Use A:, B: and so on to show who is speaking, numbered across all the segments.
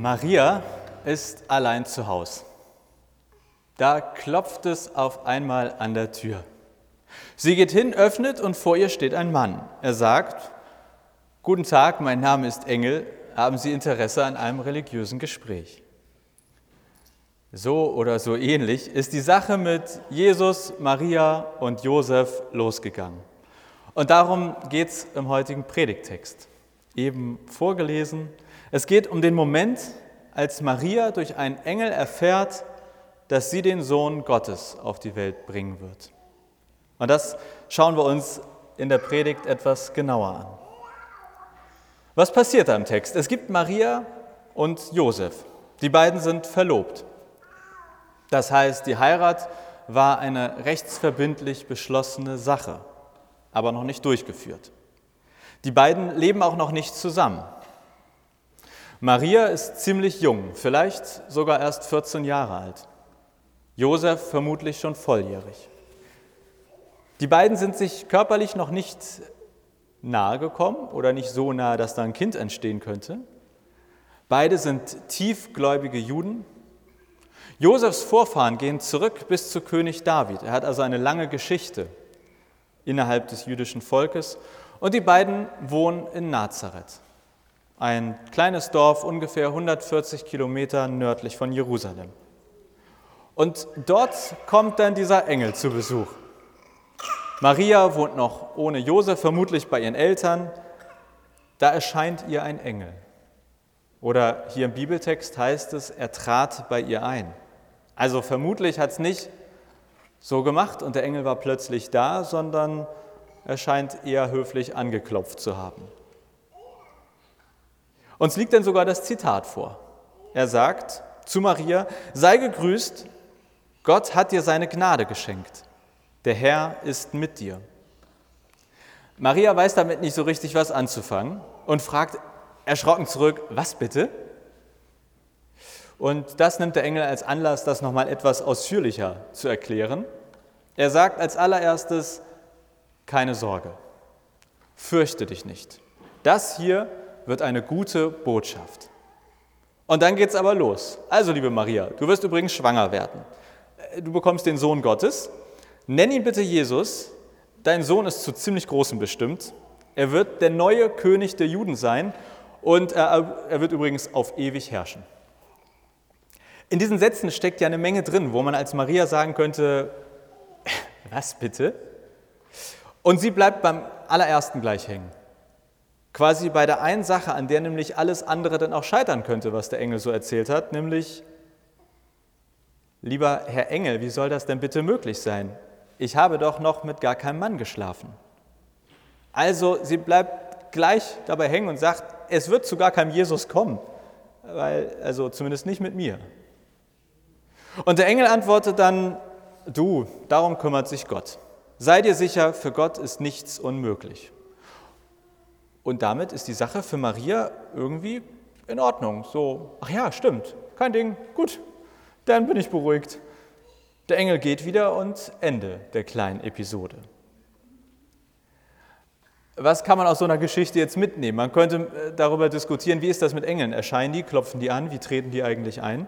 A: Maria ist allein zu Hause. Da klopft es auf einmal an der Tür. Sie geht hin, öffnet und vor ihr steht ein Mann. Er sagt, Guten Tag, mein Name ist Engel, haben Sie Interesse an einem religiösen Gespräch? So oder so ähnlich ist die Sache mit Jesus, Maria und Josef losgegangen. Und darum geht es im heutigen Predigtext, eben vorgelesen. Es geht um den Moment, als Maria durch einen Engel erfährt, dass sie den Sohn Gottes auf die Welt bringen wird. Und das schauen wir uns in der Predigt etwas genauer an. Was passiert da im Text? Es gibt Maria und Josef. Die beiden sind verlobt. Das heißt, die Heirat war eine rechtsverbindlich beschlossene Sache, aber noch nicht durchgeführt. Die beiden leben auch noch nicht zusammen. Maria ist ziemlich jung, vielleicht sogar erst 14 Jahre alt. Josef vermutlich schon volljährig. Die beiden sind sich körperlich noch nicht nahe gekommen oder nicht so nahe, dass da ein Kind entstehen könnte. Beide sind tiefgläubige Juden. Josefs Vorfahren gehen zurück bis zu König David. Er hat also eine lange Geschichte innerhalb des jüdischen Volkes. Und die beiden wohnen in Nazareth ein kleines Dorf ungefähr 140 Kilometer nördlich von Jerusalem. Und dort kommt dann dieser Engel zu Besuch. Maria wohnt noch ohne Josef, vermutlich bei ihren Eltern. Da erscheint ihr ein Engel. Oder hier im Bibeltext heißt es, er trat bei ihr ein. Also vermutlich hat es nicht so gemacht und der Engel war plötzlich da, sondern er scheint eher höflich angeklopft zu haben. Uns liegt dann sogar das Zitat vor. Er sagt zu Maria, sei gegrüßt, Gott hat dir seine Gnade geschenkt. Der Herr ist mit dir. Maria weiß damit nicht so richtig was anzufangen und fragt erschrocken zurück, was bitte? Und das nimmt der Engel als Anlass, das nochmal etwas ausführlicher zu erklären. Er sagt als allererstes, keine Sorge, fürchte dich nicht. Das hier wird eine gute Botschaft. Und dann geht es aber los. Also, liebe Maria, du wirst übrigens schwanger werden. Du bekommst den Sohn Gottes. Nenn ihn bitte Jesus. Dein Sohn ist zu ziemlich Großem bestimmt. Er wird der neue König der Juden sein und er, er wird übrigens auf ewig herrschen. In diesen Sätzen steckt ja eine Menge drin, wo man als Maria sagen könnte, was bitte? Und sie bleibt beim allerersten gleich hängen. Quasi bei der einen Sache, an der nämlich alles andere dann auch scheitern könnte, was der Engel so erzählt hat, nämlich, lieber Herr Engel, wie soll das denn bitte möglich sein? Ich habe doch noch mit gar keinem Mann geschlafen. Also sie bleibt gleich dabei hängen und sagt, es wird zu gar keinem Jesus kommen, weil, also zumindest nicht mit mir. Und der Engel antwortet dann, du, darum kümmert sich Gott. Sei dir sicher, für Gott ist nichts unmöglich. Und damit ist die Sache für Maria irgendwie in Ordnung. So, ach ja, stimmt, kein Ding, gut, dann bin ich beruhigt. Der Engel geht wieder und Ende der kleinen Episode. Was kann man aus so einer Geschichte jetzt mitnehmen? Man könnte äh, darüber diskutieren, wie ist das mit Engeln? Erscheinen die, klopfen die an, wie treten die eigentlich ein?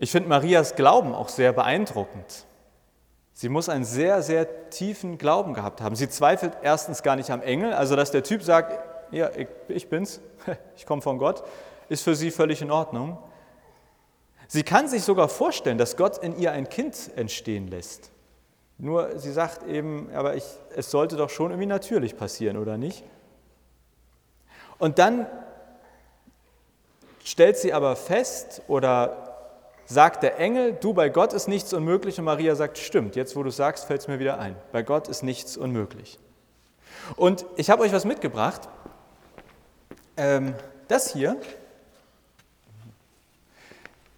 A: Ich finde Marias Glauben auch sehr beeindruckend. Sie muss einen sehr, sehr tiefen Glauben gehabt haben. Sie zweifelt erstens gar nicht am Engel, also dass der Typ sagt, ja, ich, ich bin's, ich komme von Gott, ist für sie völlig in Ordnung. Sie kann sich sogar vorstellen, dass Gott in ihr ein Kind entstehen lässt. Nur sie sagt eben, aber ich, es sollte doch schon irgendwie natürlich passieren, oder nicht? Und dann stellt sie aber fest oder sagt der Engel, du bei Gott ist nichts unmöglich und Maria sagt, stimmt, jetzt wo du sagst, fällt es mir wieder ein. Bei Gott ist nichts unmöglich. Und ich habe euch was mitgebracht. Ähm, das hier,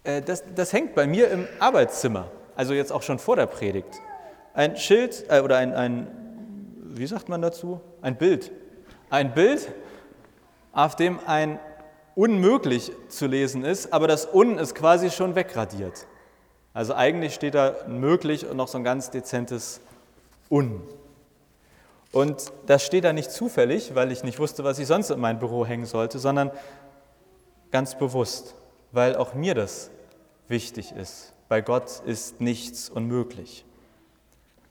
A: äh, das, das hängt bei mir im Arbeitszimmer, also jetzt auch schon vor der Predigt. Ein Schild äh, oder ein, ein, wie sagt man dazu? Ein Bild. Ein Bild, auf dem ein unmöglich zu lesen ist, aber das Un ist quasi schon wegradiert. Also eigentlich steht da möglich und noch so ein ganz dezentes Un. Und das steht da nicht zufällig, weil ich nicht wusste, was ich sonst in mein Büro hängen sollte, sondern ganz bewusst, weil auch mir das wichtig ist. Bei Gott ist nichts unmöglich.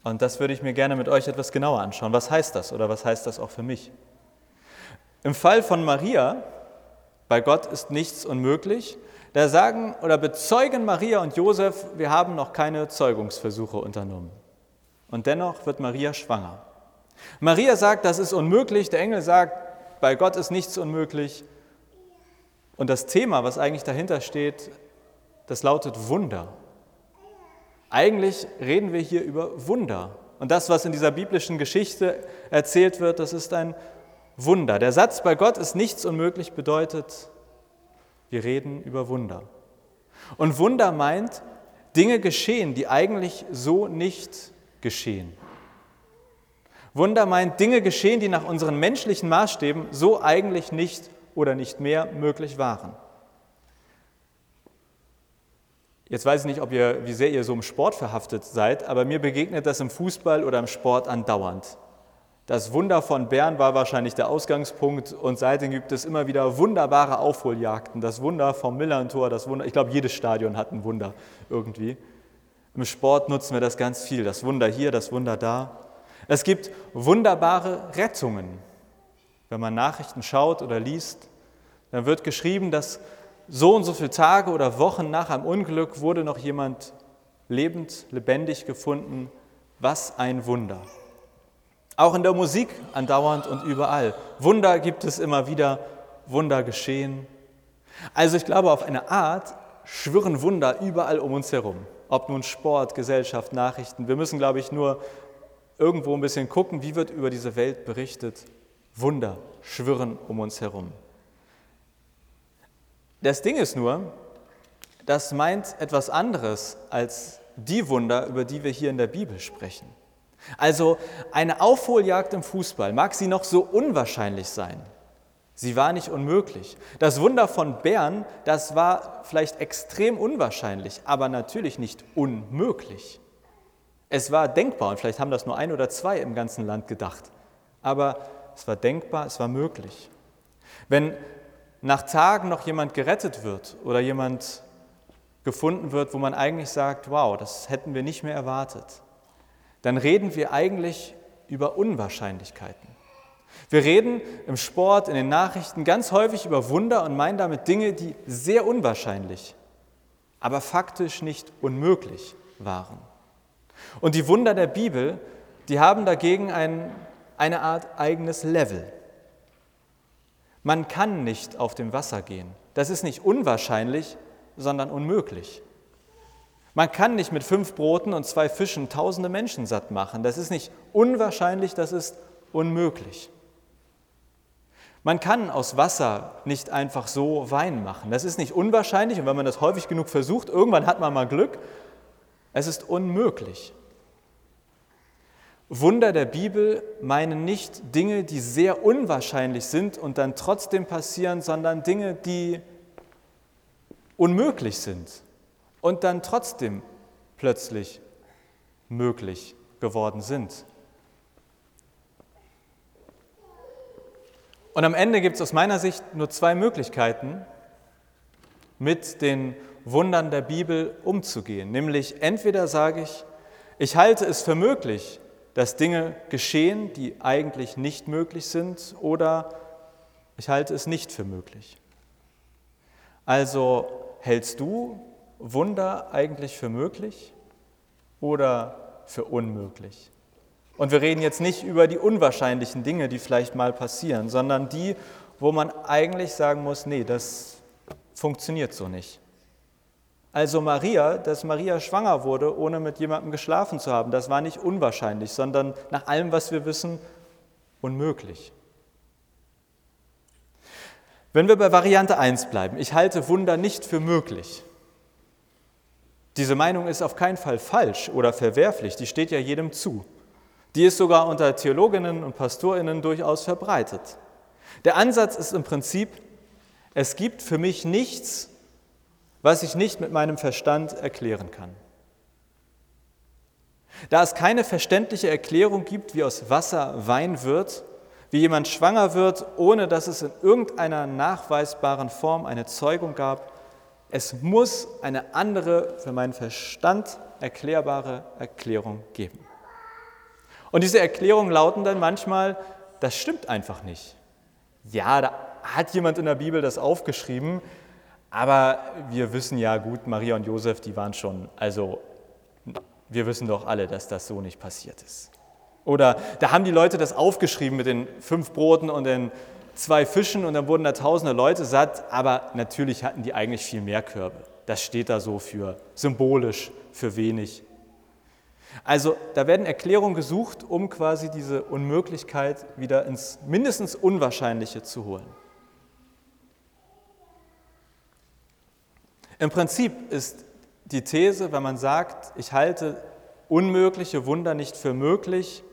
A: Und das würde ich mir gerne mit euch etwas genauer anschauen. Was heißt das oder was heißt das auch für mich? Im Fall von Maria, bei Gott ist nichts unmöglich, da sagen oder bezeugen Maria und Josef, wir haben noch keine Zeugungsversuche unternommen. Und dennoch wird Maria schwanger. Maria sagt, das ist unmöglich, der Engel sagt, bei Gott ist nichts unmöglich. Und das Thema, was eigentlich dahinter steht, das lautet Wunder. Eigentlich reden wir hier über Wunder. Und das, was in dieser biblischen Geschichte erzählt wird, das ist ein Wunder. Der Satz, bei Gott ist nichts unmöglich, bedeutet, wir reden über Wunder. Und Wunder meint, Dinge geschehen, die eigentlich so nicht geschehen. Wunder meint, Dinge geschehen, die nach unseren menschlichen Maßstäben so eigentlich nicht oder nicht mehr möglich waren. Jetzt weiß ich nicht, ob ihr, wie sehr ihr so im Sport verhaftet seid, aber mir begegnet das im Fußball oder im Sport andauernd. Das Wunder von Bern war wahrscheinlich der Ausgangspunkt und seitdem gibt es immer wieder wunderbare Aufholjagden. Das Wunder vom Millantor, das Wunder, ich glaube, jedes Stadion hat ein Wunder irgendwie. Im Sport nutzen wir das ganz viel, das Wunder hier, das Wunder da. Es gibt wunderbare Rettungen. Wenn man Nachrichten schaut oder liest, dann wird geschrieben, dass so und so viele Tage oder Wochen nach einem Unglück wurde noch jemand lebend, lebendig gefunden. Was ein Wunder. Auch in der Musik andauernd und überall. Wunder gibt es immer wieder, Wunder geschehen. Also ich glaube, auf eine Art schwirren Wunder überall um uns herum. Ob nun Sport, Gesellschaft, Nachrichten. Wir müssen, glaube ich, nur irgendwo ein bisschen gucken, wie wird über diese Welt berichtet. Wunder schwirren um uns herum. Das Ding ist nur, das meint etwas anderes als die Wunder, über die wir hier in der Bibel sprechen. Also eine Aufholjagd im Fußball mag sie noch so unwahrscheinlich sein. Sie war nicht unmöglich. Das Wunder von Bern, das war vielleicht extrem unwahrscheinlich, aber natürlich nicht unmöglich. Es war denkbar und vielleicht haben das nur ein oder zwei im ganzen Land gedacht, aber es war denkbar, es war möglich. Wenn nach Tagen noch jemand gerettet wird oder jemand gefunden wird, wo man eigentlich sagt, wow, das hätten wir nicht mehr erwartet, dann reden wir eigentlich über Unwahrscheinlichkeiten. Wir reden im Sport, in den Nachrichten ganz häufig über Wunder und meinen damit Dinge, die sehr unwahrscheinlich, aber faktisch nicht unmöglich waren. Und die Wunder der Bibel, die haben dagegen ein, eine Art eigenes Level. Man kann nicht auf dem Wasser gehen. Das ist nicht unwahrscheinlich, sondern unmöglich. Man kann nicht mit fünf Broten und zwei Fischen tausende Menschen satt machen. Das ist nicht unwahrscheinlich, das ist unmöglich. Man kann aus Wasser nicht einfach so Wein machen. Das ist nicht unwahrscheinlich und wenn man das häufig genug versucht, irgendwann hat man mal Glück. Es ist unmöglich. Wunder der Bibel meinen nicht Dinge, die sehr unwahrscheinlich sind und dann trotzdem passieren, sondern Dinge, die unmöglich sind und dann trotzdem plötzlich möglich geworden sind. Und am Ende gibt es aus meiner Sicht nur zwei Möglichkeiten, mit den Wundern der Bibel umzugehen. Nämlich entweder sage ich, ich halte es für möglich, dass Dinge geschehen, die eigentlich nicht möglich sind, oder ich halte es nicht für möglich. Also hältst du Wunder eigentlich für möglich oder für unmöglich? Und wir reden jetzt nicht über die unwahrscheinlichen Dinge, die vielleicht mal passieren, sondern die, wo man eigentlich sagen muss, nee, das funktioniert so nicht. Also Maria, dass Maria schwanger wurde, ohne mit jemandem geschlafen zu haben, das war nicht unwahrscheinlich, sondern nach allem, was wir wissen, unmöglich. Wenn wir bei Variante 1 bleiben, ich halte Wunder nicht für möglich, diese Meinung ist auf keinen Fall falsch oder verwerflich, die steht ja jedem zu. Die ist sogar unter Theologinnen und Pastorinnen durchaus verbreitet. Der Ansatz ist im Prinzip, es gibt für mich nichts, was ich nicht mit meinem Verstand erklären kann. Da es keine verständliche Erklärung gibt, wie aus Wasser Wein wird, Wie jemand schwanger wird, ohne dass es in irgendeiner nachweisbaren Form eine Zeugung gab. Es muss eine andere, für meinen Verstand erklärbare Erklärung geben. Und diese Erklärungen lauten dann manchmal, das stimmt einfach nicht. Ja, da hat jemand in der Bibel das aufgeschrieben, aber wir wissen ja gut, Maria und Josef, die waren schon, also wir wissen doch alle, dass das so nicht passiert ist. Oder da haben die Leute das aufgeschrieben mit den fünf Broten und den zwei Fischen und dann wurden da tausende Leute satt, aber natürlich hatten die eigentlich viel mehr Körbe. Das steht da so für symbolisch, für wenig. Also da werden Erklärungen gesucht, um quasi diese Unmöglichkeit wieder ins mindestens Unwahrscheinliche zu holen. Im Prinzip ist die These, wenn man sagt, ich halte unmögliche Wunder nicht für möglich,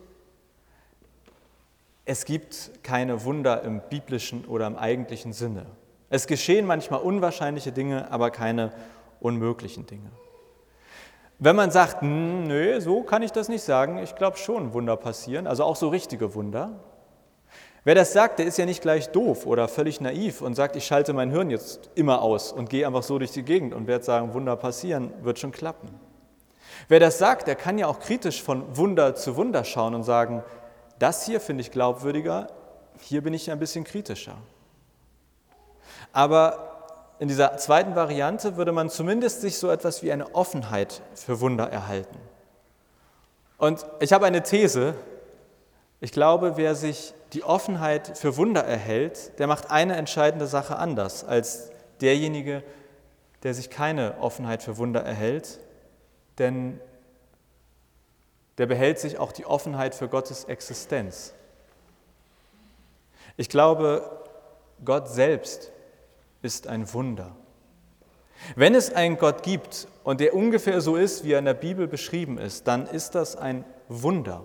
A: es gibt keine Wunder im biblischen oder im eigentlichen Sinne. Es geschehen manchmal unwahrscheinliche Dinge, aber keine unmöglichen Dinge. Wenn man sagt, nö, so kann ich das nicht sagen, ich glaube schon, Wunder passieren, also auch so richtige Wunder, Wer das sagt, der ist ja nicht gleich doof oder völlig naiv und sagt, ich schalte mein Hirn jetzt immer aus und gehe einfach so durch die Gegend und werde sagen, Wunder passieren, wird schon klappen. Wer das sagt, der kann ja auch kritisch von Wunder zu Wunder schauen und sagen, das hier finde ich glaubwürdiger, hier bin ich ein bisschen kritischer. Aber in dieser zweiten Variante würde man zumindest sich so etwas wie eine Offenheit für Wunder erhalten. Und ich habe eine These. Ich glaube, wer sich die Offenheit für Wunder erhält, der macht eine entscheidende Sache anders als derjenige, der sich keine Offenheit für Wunder erhält, denn der behält sich auch die Offenheit für Gottes Existenz. Ich glaube, Gott selbst ist ein Wunder. Wenn es einen Gott gibt und der ungefähr so ist, wie er in der Bibel beschrieben ist, dann ist das ein Wunder.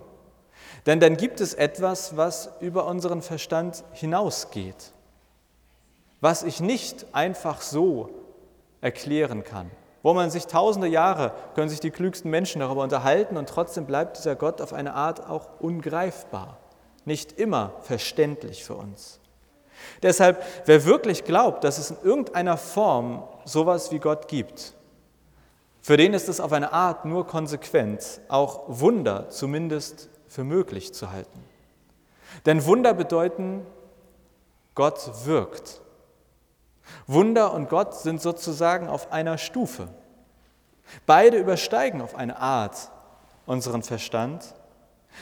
A: Denn dann gibt es etwas, was über unseren Verstand hinausgeht, was ich nicht einfach so erklären kann. Wo man sich tausende Jahre, können sich die klügsten Menschen darüber unterhalten und trotzdem bleibt dieser Gott auf eine Art auch ungreifbar, nicht immer verständlich für uns. Deshalb, wer wirklich glaubt, dass es in irgendeiner Form sowas wie Gott gibt, für den ist es auf eine Art nur konsequent, auch Wunder zumindest für möglich zu halten. Denn Wunder bedeuten, Gott wirkt. Wunder und Gott sind sozusagen auf einer Stufe. Beide übersteigen auf eine Art unseren Verstand.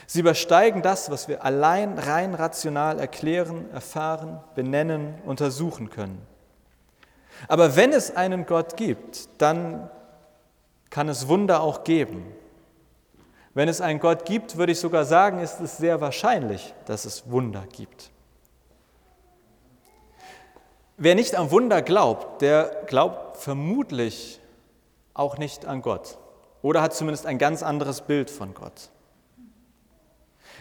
A: Sie übersteigen das, was wir allein rein rational erklären, erfahren, benennen, untersuchen können. Aber wenn es einen Gott gibt, dann kann es Wunder auch geben. Wenn es einen Gott gibt, würde ich sogar sagen, ist es sehr wahrscheinlich, dass es Wunder gibt. Wer nicht an Wunder glaubt, der glaubt vermutlich auch nicht an Gott oder hat zumindest ein ganz anderes Bild von Gott.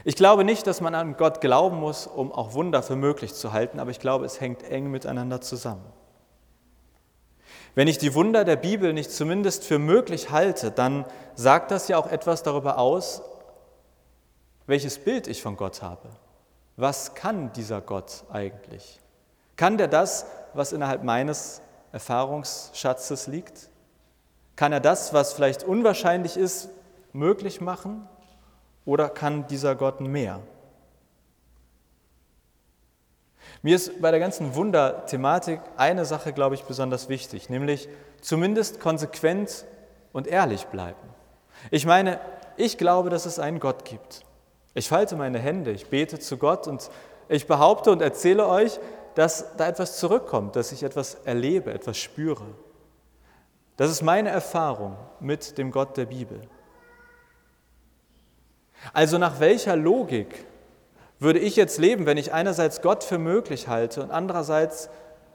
A: Ich glaube nicht, dass man an Gott glauben muss, um auch Wunder für möglich zu halten, aber ich glaube, es hängt eng miteinander zusammen. Wenn ich die Wunder der Bibel nicht zumindest für möglich halte, dann sagt das ja auch etwas darüber aus, welches Bild ich von Gott habe. Was kann dieser Gott eigentlich? Kann der das, was innerhalb meines Erfahrungsschatzes liegt? Kann er das, was vielleicht unwahrscheinlich ist, möglich machen? Oder kann dieser Gott mehr? Mir ist bei der ganzen Wunderthematik eine Sache, glaube ich, besonders wichtig, nämlich zumindest konsequent und ehrlich bleiben. Ich meine, ich glaube, dass es einen Gott gibt. Ich falte meine Hände, ich bete zu Gott und ich behaupte und erzähle euch, dass da etwas zurückkommt, dass ich etwas erlebe, etwas spüre. Das ist meine Erfahrung mit dem Gott der Bibel. Also nach welcher Logik würde ich jetzt leben, wenn ich einerseits Gott für möglich halte und andererseits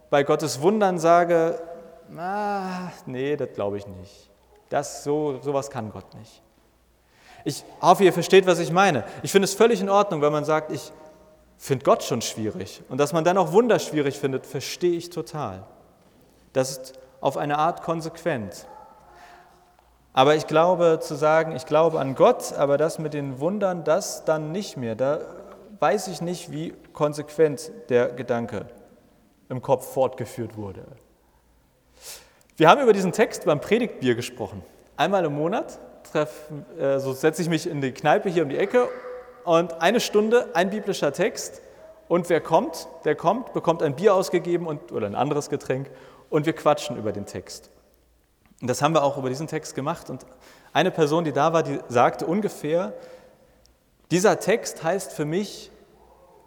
A: bei Gottes Wundern sage, ah, nee, das glaube ich nicht. Das, so, sowas kann Gott nicht. Ich hoffe, ihr versteht, was ich meine. Ich finde es völlig in Ordnung, wenn man sagt, ich finde Gott schon schwierig. Und dass man dann auch Wunder schwierig findet, verstehe ich total. Das ist auf eine Art konsequent. Aber ich glaube zu sagen, ich glaube an Gott, aber das mit den Wundern, das dann nicht mehr. Da weiß ich nicht, wie konsequent der Gedanke im Kopf fortgeführt wurde. Wir haben über diesen Text beim Predigtbier gesprochen. Einmal im Monat treffen, äh, so setze ich mich in die Kneipe hier um die Ecke und eine Stunde, ein biblischer Text und wer kommt, der kommt, bekommt ein Bier ausgegeben und, oder ein anderes Getränk und wir quatschen über den Text. Und das haben wir auch über diesen Text gemacht und eine Person, die da war, die sagte ungefähr, dieser Text heißt für mich,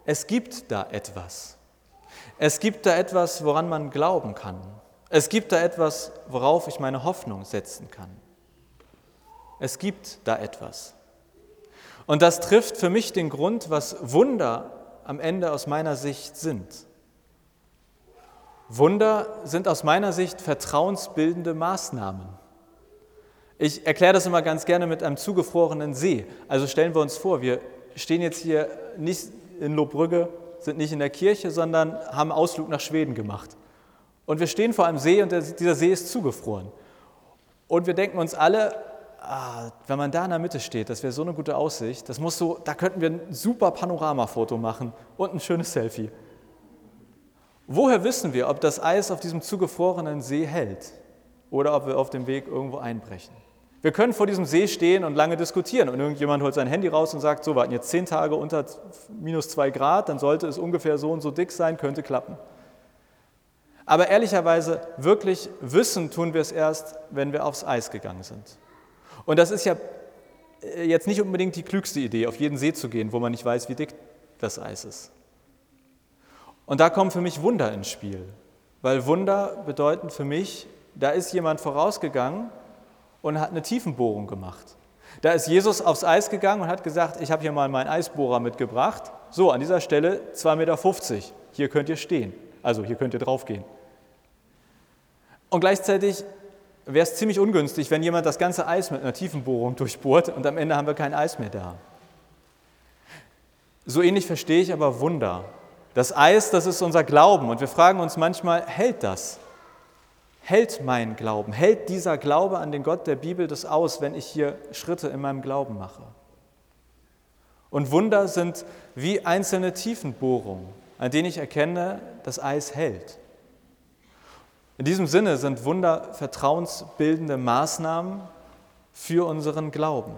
A: es gibt da etwas. Es gibt da etwas, woran man glauben kann. Es gibt da etwas, worauf ich meine Hoffnung setzen kann. Es gibt da etwas. Und das trifft für mich den Grund, was Wunder am Ende aus meiner Sicht sind. Wunder sind aus meiner Sicht vertrauensbildende Maßnahmen. Ich erkläre das immer ganz gerne mit einem zugefrorenen See. Also stellen wir uns vor, wir stehen jetzt hier nicht in Lohbrügge, sind nicht in der Kirche, sondern haben Ausflug nach Schweden gemacht. Und wir stehen vor einem See und dieser See ist zugefroren. Und wir denken uns alle, ah, wenn man da in der Mitte steht, das wäre so eine gute Aussicht, das muss so, da könnten wir ein super Panoramafoto machen und ein schönes Selfie. Woher wissen wir, ob das Eis auf diesem zugefrorenen See hält oder ob wir auf dem Weg irgendwo einbrechen? Wir können vor diesem See stehen und lange diskutieren und irgendjemand holt sein Handy raus und sagt, so, warten jetzt zehn Tage unter minus zwei Grad, dann sollte es ungefähr so und so dick sein, könnte klappen. Aber ehrlicherweise, wirklich wissen tun wir es erst, wenn wir aufs Eis gegangen sind. Und das ist ja äh, jetzt nicht unbedingt die klügste Idee, auf jeden See zu gehen, wo man nicht weiß, wie dick das Eis ist. Und da kommen für mich Wunder ins Spiel, weil Wunder bedeuten für mich, da ist jemand vorausgegangen und hat eine Tiefenbohrung gemacht. Da ist Jesus aufs Eis gegangen und hat gesagt, ich habe hier mal meinen Eisbohrer mitgebracht. So, an dieser Stelle 2,50 Meter. Hier könnt ihr stehen. Also hier könnt ihr draufgehen. Und gleichzeitig wäre es ziemlich ungünstig, wenn jemand das ganze Eis mit einer Tiefenbohrung durchbohrt und am Ende haben wir kein Eis mehr da. So ähnlich verstehe ich aber Wunder. Das Eis, das ist unser Glauben und wir fragen uns manchmal, hält das? Hält mein Glauben? Hält dieser Glaube an den Gott der Bibel das aus, wenn ich hier Schritte in meinem Glauben mache? Und Wunder sind wie einzelne Tiefenbohrungen, an denen ich erkenne, das Eis hält. In diesem Sinne sind Wunder vertrauensbildende Maßnahmen für unseren Glauben.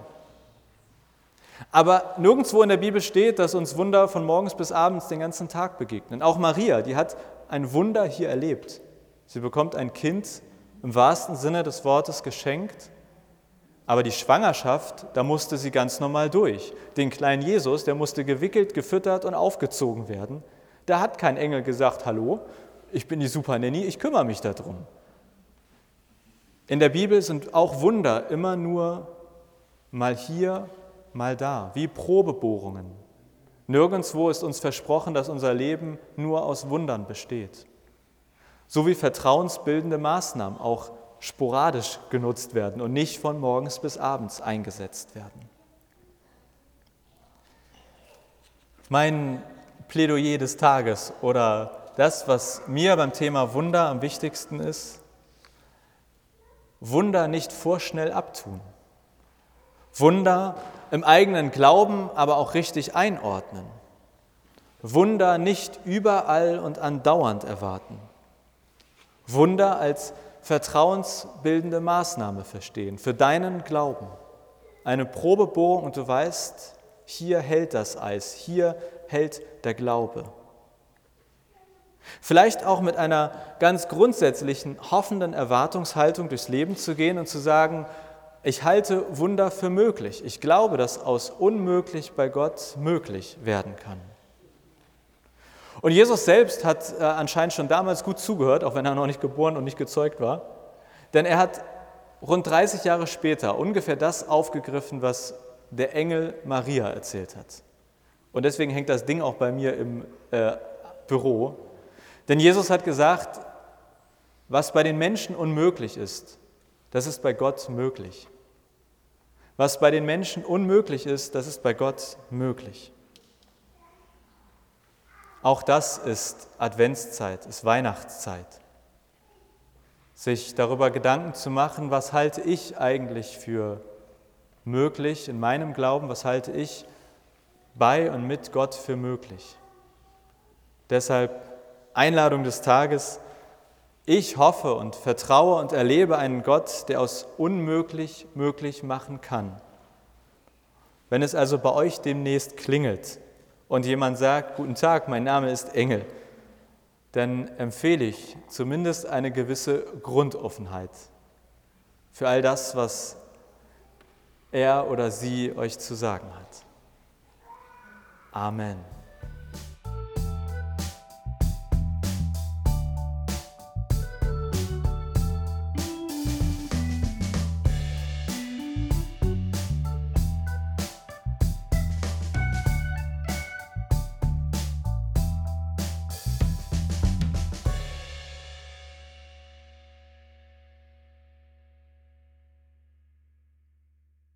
A: Aber nirgendwo in der Bibel steht, dass uns Wunder von morgens bis abends den ganzen Tag begegnen. Auch Maria, die hat ein Wunder hier erlebt. Sie bekommt ein Kind im wahrsten Sinne des Wortes geschenkt, aber die Schwangerschaft, da musste sie ganz normal durch. Den kleinen Jesus, der musste gewickelt, gefüttert und aufgezogen werden. Da hat kein Engel gesagt, hallo, ich bin die Super Nanny, ich kümmere mich darum. In der Bibel sind auch Wunder immer nur mal hier, mal da, wie Probebohrungen. Nirgendwo ist uns versprochen, dass unser Leben nur aus Wundern besteht. So wie vertrauensbildende Maßnahmen auch sporadisch genutzt werden und nicht von morgens bis abends eingesetzt werden. Mein Plädoyer des Tages oder das, was mir beim Thema Wunder am wichtigsten ist, Wunder nicht vorschnell abtun. Wunder im eigenen Glauben aber auch richtig einordnen. Wunder nicht überall und andauernd erwarten. Wunder als vertrauensbildende Maßnahme verstehen für deinen Glauben. Eine Probebohrung und du weißt, hier hält das Eis, hier hält der Glaube. Vielleicht auch mit einer ganz grundsätzlichen, hoffenden Erwartungshaltung durchs Leben zu gehen und zu sagen, ich halte Wunder für möglich. Ich glaube, dass aus unmöglich bei Gott möglich werden kann. Und Jesus selbst hat äh, anscheinend schon damals gut zugehört, auch wenn er noch nicht geboren und nicht gezeugt war. Denn er hat rund 30 Jahre später ungefähr das aufgegriffen, was der Engel Maria erzählt hat. Und deswegen hängt das Ding auch bei mir im äh, Büro. Denn Jesus hat gesagt, was bei den Menschen unmöglich ist, das ist bei Gott möglich. Was bei den Menschen unmöglich ist, das ist bei Gott möglich. Auch das ist Adventszeit, ist Weihnachtszeit. Sich darüber Gedanken zu machen, was halte ich eigentlich für möglich in meinem Glauben, was halte ich bei und mit Gott für möglich. Deshalb Einladung des Tages, ich hoffe und vertraue und erlebe einen Gott, der aus unmöglich möglich machen kann. Wenn es also bei euch demnächst klingelt und jemand sagt, guten Tag, mein Name ist Engel, dann empfehle ich zumindest eine gewisse Grundoffenheit für all das, was er oder sie euch zu sagen hat. Amen.